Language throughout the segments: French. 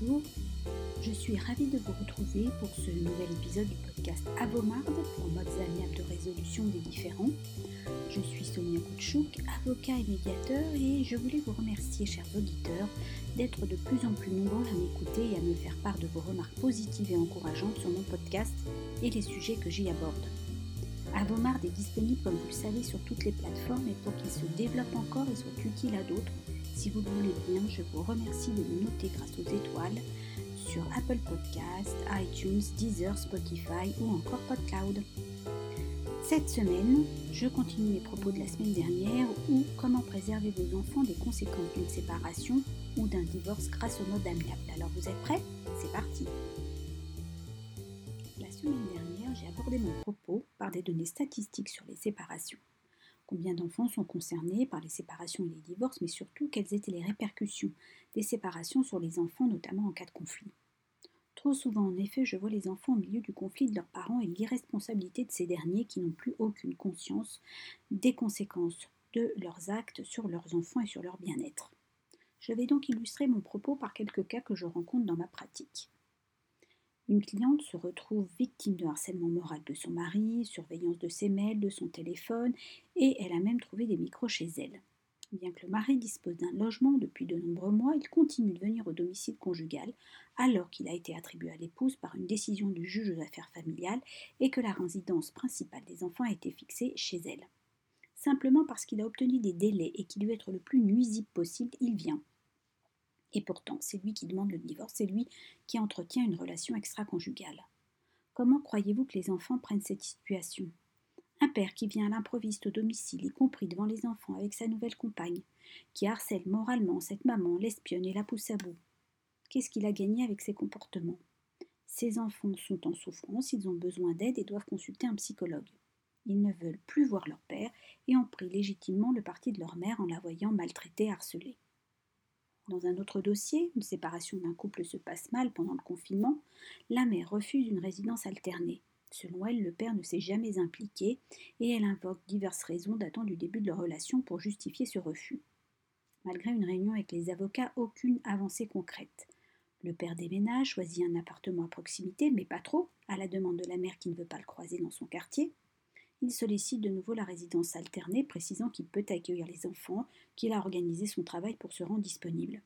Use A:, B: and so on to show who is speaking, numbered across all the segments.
A: bonjour. Je suis ravie de vous retrouver pour ce nouvel épisode du podcast Avomarde pour modes amiables de résolution des différends. Je suis Sonia Koutchouk, avocat et médiateur, et je voulais vous remercier, chers auditeurs, d'être de plus en plus nombreux à m'écouter et à me faire part de vos remarques positives et encourageantes sur mon podcast et les sujets que j'y aborde. Avomard est disponible, comme vous le savez, sur toutes les plateformes et pour qu'il se développe encore et soit utile à d'autres, si vous le voulez bien, je vous remercie de me noter grâce aux étoiles sur Apple Podcasts, iTunes, Deezer, Spotify ou encore PodCloud. Cette semaine, je continue mes propos de la semaine dernière ou comment préserver vos enfants des conséquences d'une séparation ou d'un divorce grâce au mode amiable. Alors vous êtes prêts? C'est parti La semaine dernière, j'ai abordé mon propos par des données statistiques sur les séparations combien d'enfants sont concernés par les séparations et les divorces, mais surtout quelles étaient les répercussions des séparations sur les enfants, notamment en cas de conflit? Trop souvent, en effet, je vois les enfants au milieu du conflit de leurs parents et l'irresponsabilité de ces derniers qui n'ont plus aucune conscience des conséquences de leurs actes sur leurs enfants et sur leur bien-être. Je vais donc illustrer mon propos par quelques cas que je rencontre dans ma pratique. Une cliente se retrouve victime de harcèlement moral de son mari, surveillance de ses mails, de son téléphone, et elle a même trouvé des micros chez elle. Bien que le mari dispose d'un logement depuis de nombreux mois, il continue de venir au domicile conjugal alors qu'il a été attribué à l'épouse par une décision du juge aux affaires familiales et que la résidence principale des enfants a été fixée chez elle. Simplement parce qu'il a obtenu des délais et qu'il veut être le plus nuisible possible, il vient, et pourtant, c'est lui qui demande le divorce, c'est lui qui entretient une relation extra-conjugale. Comment croyez-vous que les enfants prennent cette situation? Un père qui vient à l'improviste au domicile, y compris devant les enfants avec sa nouvelle compagne, qui harcèle moralement cette maman, l'espionne et la pousse à bout. Qu'est-ce qu'il a gagné avec ses comportements? Ces enfants sont en souffrance, ils ont besoin d'aide et doivent consulter un psychologue. Ils ne veulent plus voir leur père et ont pris légitimement le parti de leur mère en la voyant maltraitée, harcelée. Dans un autre dossier, une séparation d'un couple se passe mal pendant le confinement, la mère refuse une résidence alternée. Selon elle, le père ne s'est jamais impliqué et elle invoque diverses raisons datant du début de leur relation pour justifier ce refus. Malgré une réunion avec les avocats, aucune avancée concrète. Le père déménage, choisit un appartement à proximité, mais pas trop, à la demande de la mère qui ne veut pas le croiser dans son quartier il sollicite de nouveau la résidence alternée, précisant qu'il peut accueillir les enfants, qu'il a organisé son travail pour se rendre disponible.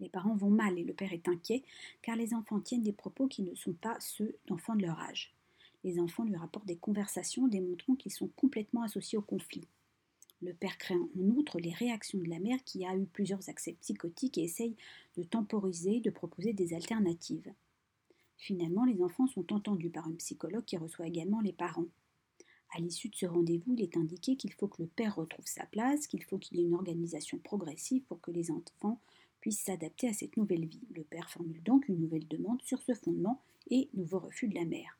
A: Les parents vont mal et le père est inquiet, car les enfants tiennent des propos qui ne sont pas ceux d'enfants de leur âge. Les enfants lui rapportent des conversations démontrant qu'ils sont complètement associés au conflit. Le père craint en outre les réactions de la mère qui a eu plusieurs accès psychotiques et essaye de temporiser, de proposer des alternatives. Finalement, les enfants sont entendus par une psychologue qui reçoit également les parents. À l'issue de ce rendez-vous, il est indiqué qu'il faut que le père retrouve sa place, qu'il faut qu'il y ait une organisation progressive pour que les enfants puissent s'adapter à cette nouvelle vie. Le père formule donc une nouvelle demande sur ce fondement et nouveau refus de la mère.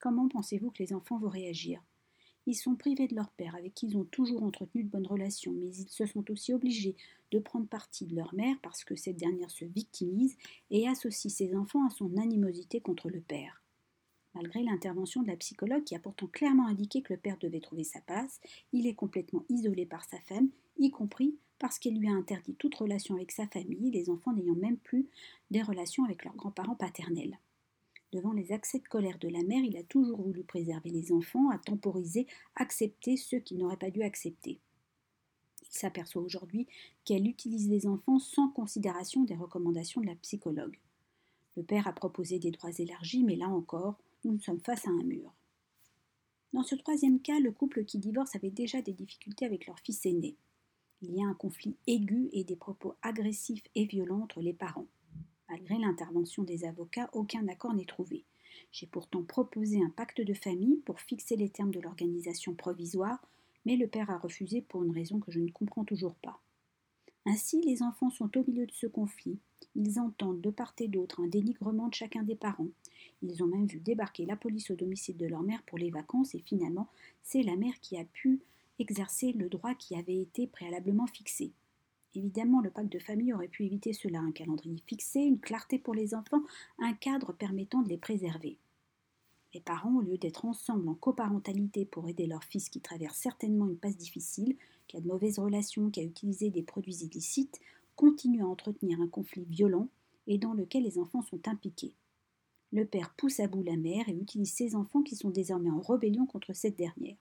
A: Comment pensez-vous que les enfants vont réagir? Ils sont privés de leur père avec qui ils ont toujours entretenu de bonnes relations, mais ils se sont aussi obligés de prendre parti de leur mère parce que cette dernière se victimise et associe ses enfants à son animosité contre le père. Malgré l'intervention de la psychologue qui a pourtant clairement indiqué que le père devait trouver sa place, il est complètement isolé par sa femme, y compris parce qu'elle lui a interdit toute relation avec sa famille, les enfants n'ayant même plus des relations avec leurs grands-parents paternels. Devant les accès de colère de la mère, il a toujours voulu préserver les enfants, à temporiser, accepter ceux qu'il n'aurait pas dû accepter. Il s'aperçoit aujourd'hui qu'elle utilise les enfants sans considération des recommandations de la psychologue. Le père a proposé des droits élargis, mais là encore, nous sommes face à un mur. Dans ce troisième cas, le couple qui divorce avait déjà des difficultés avec leur fils aîné. Il y a un conflit aigu et des propos agressifs et violents entre les parents. Malgré l'intervention des avocats, aucun accord n'est trouvé. J'ai pourtant proposé un pacte de famille pour fixer les termes de l'organisation provisoire, mais le père a refusé pour une raison que je ne comprends toujours pas. Ainsi, les enfants sont au milieu de ce conflit. Ils entendent de part et d'autre un dénigrement de chacun des parents. Ils ont même vu débarquer la police au domicile de leur mère pour les vacances et finalement, c'est la mère qui a pu exercer le droit qui avait été préalablement fixé. Évidemment, le pacte de famille aurait pu éviter cela, un calendrier fixé, une clarté pour les enfants, un cadre permettant de les préserver. Les parents, au lieu d'être ensemble en coparentalité pour aider leur fils qui traverse certainement une passe difficile, qui a de mauvaises relations, qui a utilisé des produits illicites, continuent à entretenir un conflit violent et dans lequel les enfants sont impliqués. Le père pousse à bout la mère et utilise ses enfants qui sont désormais en rébellion contre cette dernière.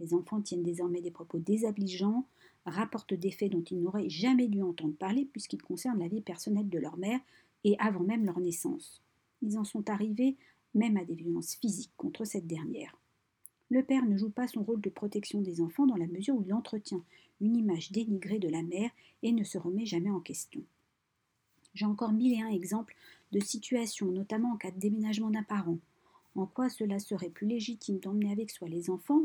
A: Les enfants tiennent désormais des propos désobligeants, rapportent des faits dont ils n'auraient jamais dû entendre parler puisqu'ils concernent la vie personnelle de leur mère et avant même leur naissance. Ils en sont arrivés même à des violences physiques contre cette dernière. Le père ne joue pas son rôle de protection des enfants dans la mesure où il entretient une image dénigrée de la mère et ne se remet jamais en question. J'ai encore mille et un exemples de situations, notamment en cas de déménagement d'un parent. En quoi cela serait plus légitime d'emmener avec soi les enfants,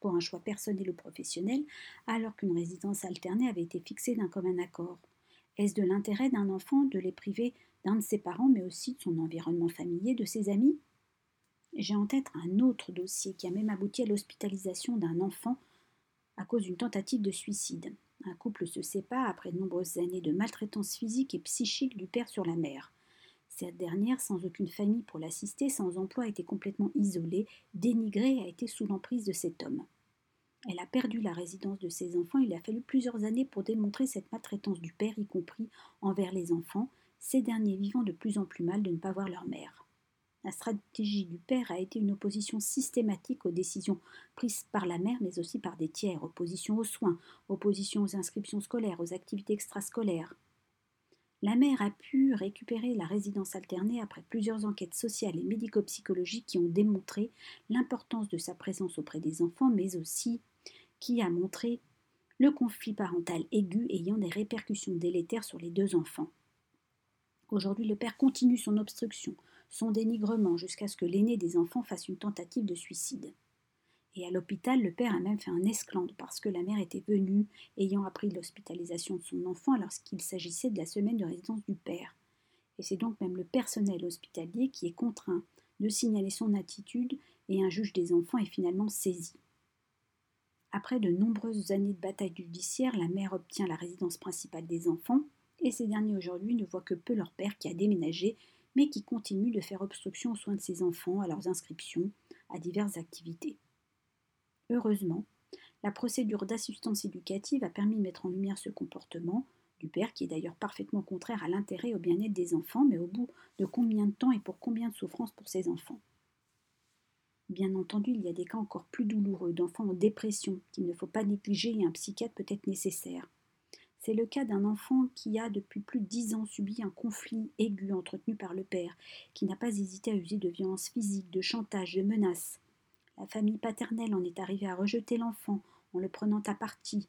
A: pour un choix personnel ou professionnel, alors qu'une résidence alternée avait été fixée d'un commun accord? Est-ce de l'intérêt d'un enfant de les priver d'un de ses parents, mais aussi de son environnement familier, de ses amis? J'ai en tête un autre dossier qui a même abouti à l'hospitalisation d'un enfant à cause d'une tentative de suicide. Un couple se sépare après de nombreuses années de maltraitance physique et psychique du père sur la mère. Cette dernière, sans aucune famille pour l'assister, sans emploi, était complètement isolée, dénigrée a été sous l'emprise de cet homme. Elle a perdu la résidence de ses enfants. Il a fallu plusieurs années pour démontrer cette maltraitance du père, y compris envers les enfants, ces derniers vivant de plus en plus mal de ne pas voir leur mère. La stratégie du père a été une opposition systématique aux décisions prises par la mère, mais aussi par des tiers, opposition aux soins, opposition aux inscriptions scolaires, aux activités extrascolaires. La mère a pu récupérer la résidence alternée après plusieurs enquêtes sociales et médico-psychologiques qui ont démontré l'importance de sa présence auprès des enfants, mais aussi qui a montré le conflit parental aigu ayant des répercussions délétères sur les deux enfants. Aujourd'hui, le père continue son obstruction, son dénigrement, jusqu'à ce que l'aîné des enfants fasse une tentative de suicide. Et à l'hôpital, le père a même fait un esclandre parce que la mère était venue, ayant appris l'hospitalisation de son enfant lorsqu'il s'agissait de la semaine de résidence du père. Et c'est donc même le personnel hospitalier qui est contraint de signaler son attitude et un juge des enfants est finalement saisi. Après de nombreuses années de bataille judiciaire, la mère obtient la résidence principale des enfants et ces derniers aujourd'hui ne voient que peu leur père qui a déménagé mais qui continue de faire obstruction aux soins de ses enfants, à leurs inscriptions, à diverses activités. Heureusement, la procédure d'assistance éducative a permis de mettre en lumière ce comportement du père, qui est d'ailleurs parfaitement contraire à l'intérêt et au bien-être des enfants, mais au bout de combien de temps et pour combien de souffrances pour ces enfants? Bien entendu, il y a des cas encore plus douloureux d'enfants en dépression qu'il ne faut pas négliger et un psychiatre peut être nécessaire. C'est le cas d'un enfant qui a depuis plus de dix ans subi un conflit aigu entretenu par le père, qui n'a pas hésité à user de violences physiques, de chantage, de menaces. La famille paternelle en est arrivée à rejeter l'enfant en le prenant à partie,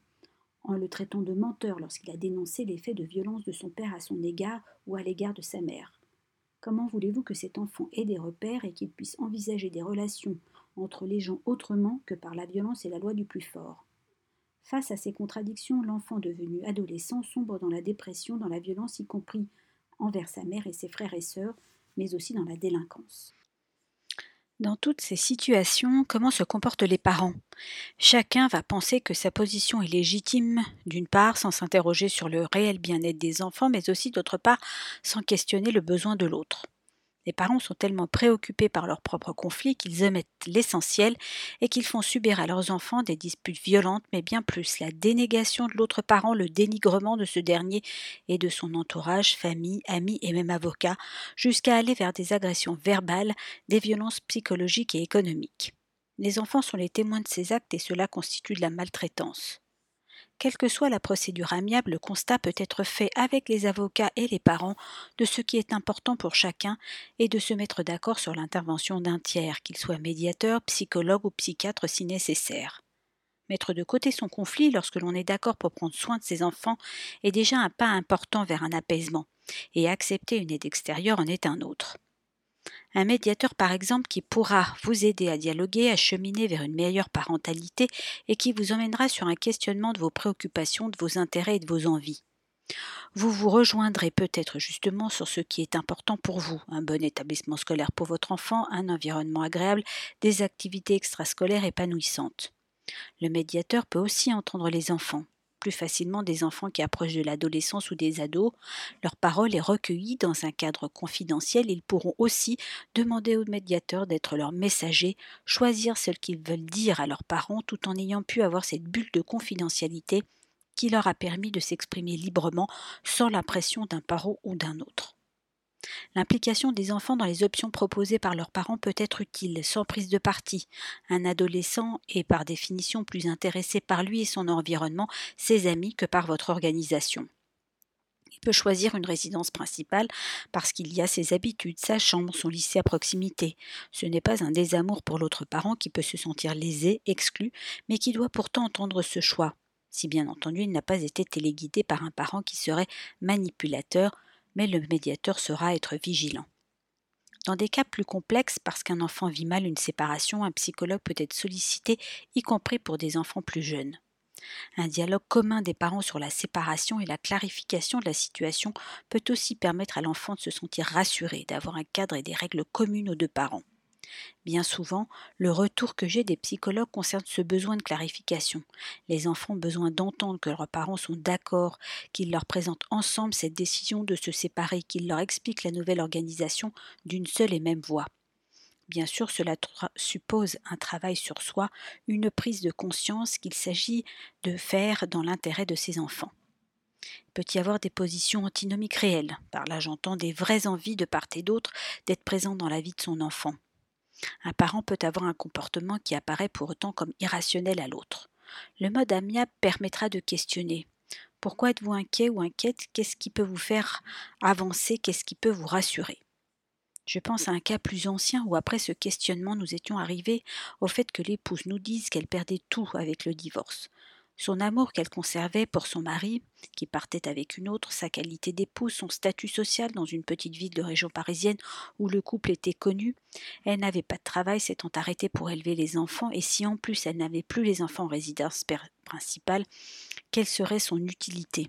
A: en le traitant de menteur lorsqu'il a dénoncé les faits de violence de son père à son égard ou à l'égard de sa mère. Comment voulez-vous que cet enfant ait des repères et qu'il puisse envisager des relations entre les gens autrement que par la violence et la loi du plus fort? Face à ces contradictions, l'enfant devenu adolescent sombre dans la dépression, dans la violence, y compris envers sa mère et ses frères et sœurs, mais aussi dans la délinquance.
B: Dans toutes ces situations, comment se comportent les parents? Chacun va penser que sa position est légitime, d'une part sans s'interroger sur le réel bien-être des enfants, mais aussi d'autre part sans questionner le besoin de l'autre. Les parents sont tellement préoccupés par leurs propres conflits qu'ils omettent l'essentiel et qu'ils font subir à leurs enfants des disputes violentes, mais bien plus la dénégation de l'autre parent, le dénigrement de ce dernier et de son entourage, famille, amis et même avocats, jusqu'à aller vers des agressions verbales, des violences psychologiques et économiques. Les enfants sont les témoins de ces actes et cela constitue de la maltraitance. Quelle que soit la procédure amiable, le constat peut être fait avec les avocats et les parents de ce qui est important pour chacun et de se mettre d'accord sur l'intervention d'un tiers, qu'il soit médiateur, psychologue ou psychiatre si nécessaire. Mettre de côté son conflit lorsque l'on est d'accord pour prendre soin de ses enfants est déjà un pas important vers un apaisement, et accepter une aide extérieure en est un autre. Un médiateur, par exemple, qui pourra vous aider à dialoguer, à cheminer vers une meilleure parentalité et qui vous emmènera sur un questionnement de vos préoccupations, de vos intérêts et de vos envies. Vous vous rejoindrez peut-être justement sur ce qui est important pour vous, un bon établissement scolaire pour votre enfant, un environnement agréable, des activités extrascolaires épanouissantes. Le médiateur peut aussi entendre les enfants, plus facilement des enfants qui approchent de l'adolescence ou des ados. Leur parole est recueillie dans un cadre confidentiel. Ils pourront aussi demander aux médiateurs d'être leur messager, choisir ce qu'ils veulent dire à leurs parents tout en ayant pu avoir cette bulle de confidentialité qui leur a permis de s'exprimer librement sans la pression d'un parent ou d'un autre. L'implication des enfants dans les options proposées par leurs parents peut être utile, sans prise de parti. Un adolescent est par définition plus intéressé par lui et son environnement, ses amis, que par votre organisation. Il peut choisir une résidence principale parce qu'il y a ses habitudes, sa chambre, son lycée à proximité. Ce n'est pas un désamour pour l'autre parent qui peut se sentir lésé, exclu, mais qui doit pourtant entendre ce choix, si bien entendu il n'a pas été téléguidé par un parent qui serait manipulateur, mais le médiateur sera être vigilant. Dans des cas plus complexes, parce qu'un enfant vit mal une séparation, un psychologue peut être sollicité, y compris pour des enfants plus jeunes. Un dialogue commun des parents sur la séparation et la clarification de la situation peut aussi permettre à l'enfant de se sentir rassuré, d'avoir un cadre et des règles communes aux deux parents. Bien souvent, le retour que j'ai des psychologues concerne ce besoin de clarification. Les enfants ont besoin d'entendre que leurs parents sont d'accord, qu'ils leur présentent ensemble cette décision de se séparer, qu'ils leur expliquent la nouvelle organisation d'une seule et même voix. Bien sûr, cela suppose un travail sur soi, une prise de conscience qu'il s'agit de faire dans l'intérêt de ses enfants. Il peut y avoir des positions antinomiques réelles. Par là, j'entends des vraies envies de part et d'autre d'être présent dans la vie de son enfant. Un parent peut avoir un comportement qui apparaît pour autant comme irrationnel à l'autre. Le mode amiable permettra de questionner. Pourquoi êtes-vous inquiet ou inquiète? Qu'est-ce qui peut vous faire avancer? Qu'est-ce qui peut vous rassurer? Je pense à un cas plus ancien où après ce questionnement nous étions arrivés au fait que l'épouse nous dise qu'elle perdait tout avec le divorce son amour qu'elle conservait pour son mari, qui partait avec une autre, sa qualité d'épouse, son statut social dans une petite ville de région parisienne où le couple était connu. Elle n'avait pas de travail, s'étant arrêtée pour élever les enfants, et si en plus elle n'avait plus les enfants en résidence principale, quelle serait son utilité?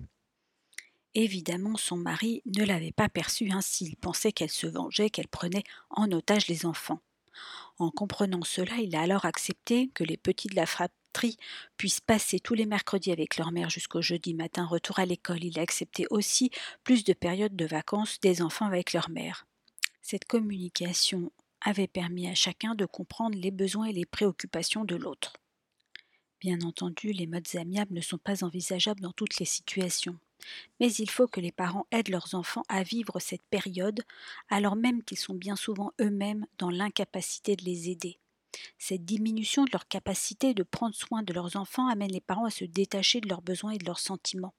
B: Évidemment, son mari ne l'avait pas perçue ainsi. Il pensait qu'elle se vengeait, qu'elle prenait en otage les enfants. En comprenant cela, il a alors accepté que les petits de la puissent passer tous les mercredis avec leur mère jusqu'au jeudi matin retour à l'école. Il a accepté aussi plus de périodes de vacances des enfants avec leur mère. Cette communication avait permis à chacun de comprendre les besoins et les préoccupations de l'autre. Bien entendu, les modes amiables ne sont pas envisageables dans toutes les situations. Mais il faut que les parents aident leurs enfants à vivre cette période, alors même qu'ils sont bien souvent eux-mêmes dans l'incapacité de les aider. Cette diminution de leur capacité de prendre soin de leurs enfants amène les parents à se détacher de leurs besoins et de leurs sentiments.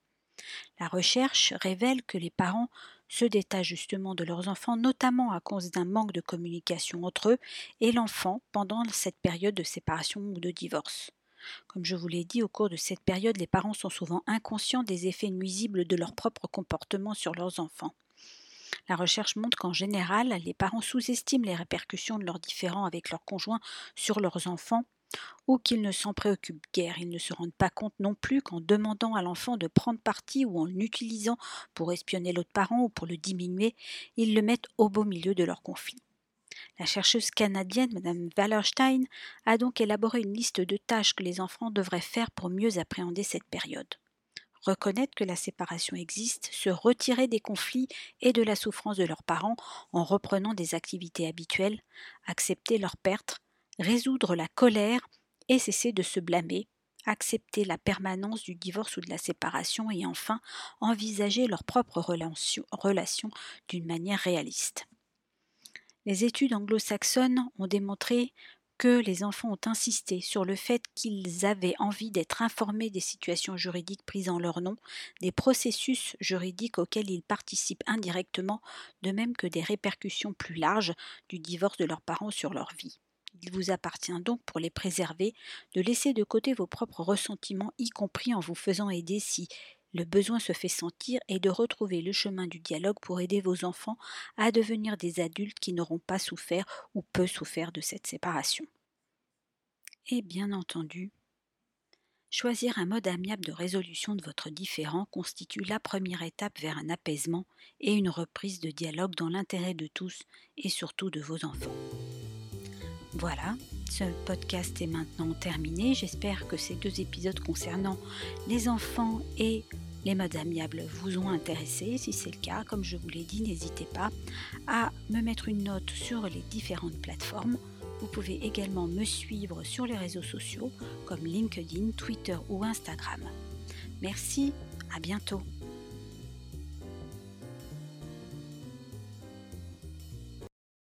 B: La recherche révèle que les parents se détachent justement de leurs enfants, notamment à cause d'un manque de communication entre eux et l'enfant pendant cette période de séparation ou de divorce. Comme je vous l'ai dit, au cours de cette période, les parents sont souvent inconscients des effets nuisibles de leur propre comportement sur leurs enfants. La recherche montre qu'en général, les parents sous-estiment les répercussions de leurs différends avec leurs conjoints sur leurs enfants ou qu'ils ne s'en préoccupent guère. Ils ne se rendent pas compte non plus qu'en demandant à l'enfant de prendre parti ou en l'utilisant pour espionner l'autre parent ou pour le diminuer, ils le mettent au beau milieu de leur conflit. La chercheuse canadienne Mme Wallerstein a donc élaboré une liste de tâches que les enfants devraient faire pour mieux appréhender cette période. Reconnaître que la séparation existe, se retirer des conflits et de la souffrance de leurs parents en reprenant des activités habituelles, accepter leur perte, résoudre la colère et cesser de se blâmer, accepter la permanence du divorce ou de la séparation et enfin envisager leur propre relation d'une manière réaliste. Les études anglo-saxonnes ont démontré que les enfants ont insisté sur le fait qu'ils avaient envie d'être informés des situations juridiques prises en leur nom, des processus juridiques auxquels ils participent indirectement, de même que des répercussions plus larges du divorce de leurs parents sur leur vie. Il vous appartient donc, pour les préserver, de laisser de côté vos propres ressentiments, y compris en vous faisant aider si le besoin se fait sentir et de retrouver le chemin du dialogue pour aider vos enfants à devenir des adultes qui n'auront pas souffert ou peu souffert de cette séparation. Et bien entendu, choisir un mode amiable de résolution de votre différend constitue la première étape vers un apaisement et une reprise de dialogue dans l'intérêt de tous et surtout de vos enfants. Voilà, ce podcast est maintenant terminé. J'espère que ces deux épisodes concernant les enfants et les modes amiables vous ont intéressé. Si c'est le cas, comme je vous l'ai dit, n'hésitez pas à me mettre une note sur les différentes plateformes. Vous pouvez également me suivre sur les réseaux sociaux comme LinkedIn, Twitter ou Instagram. Merci, à bientôt.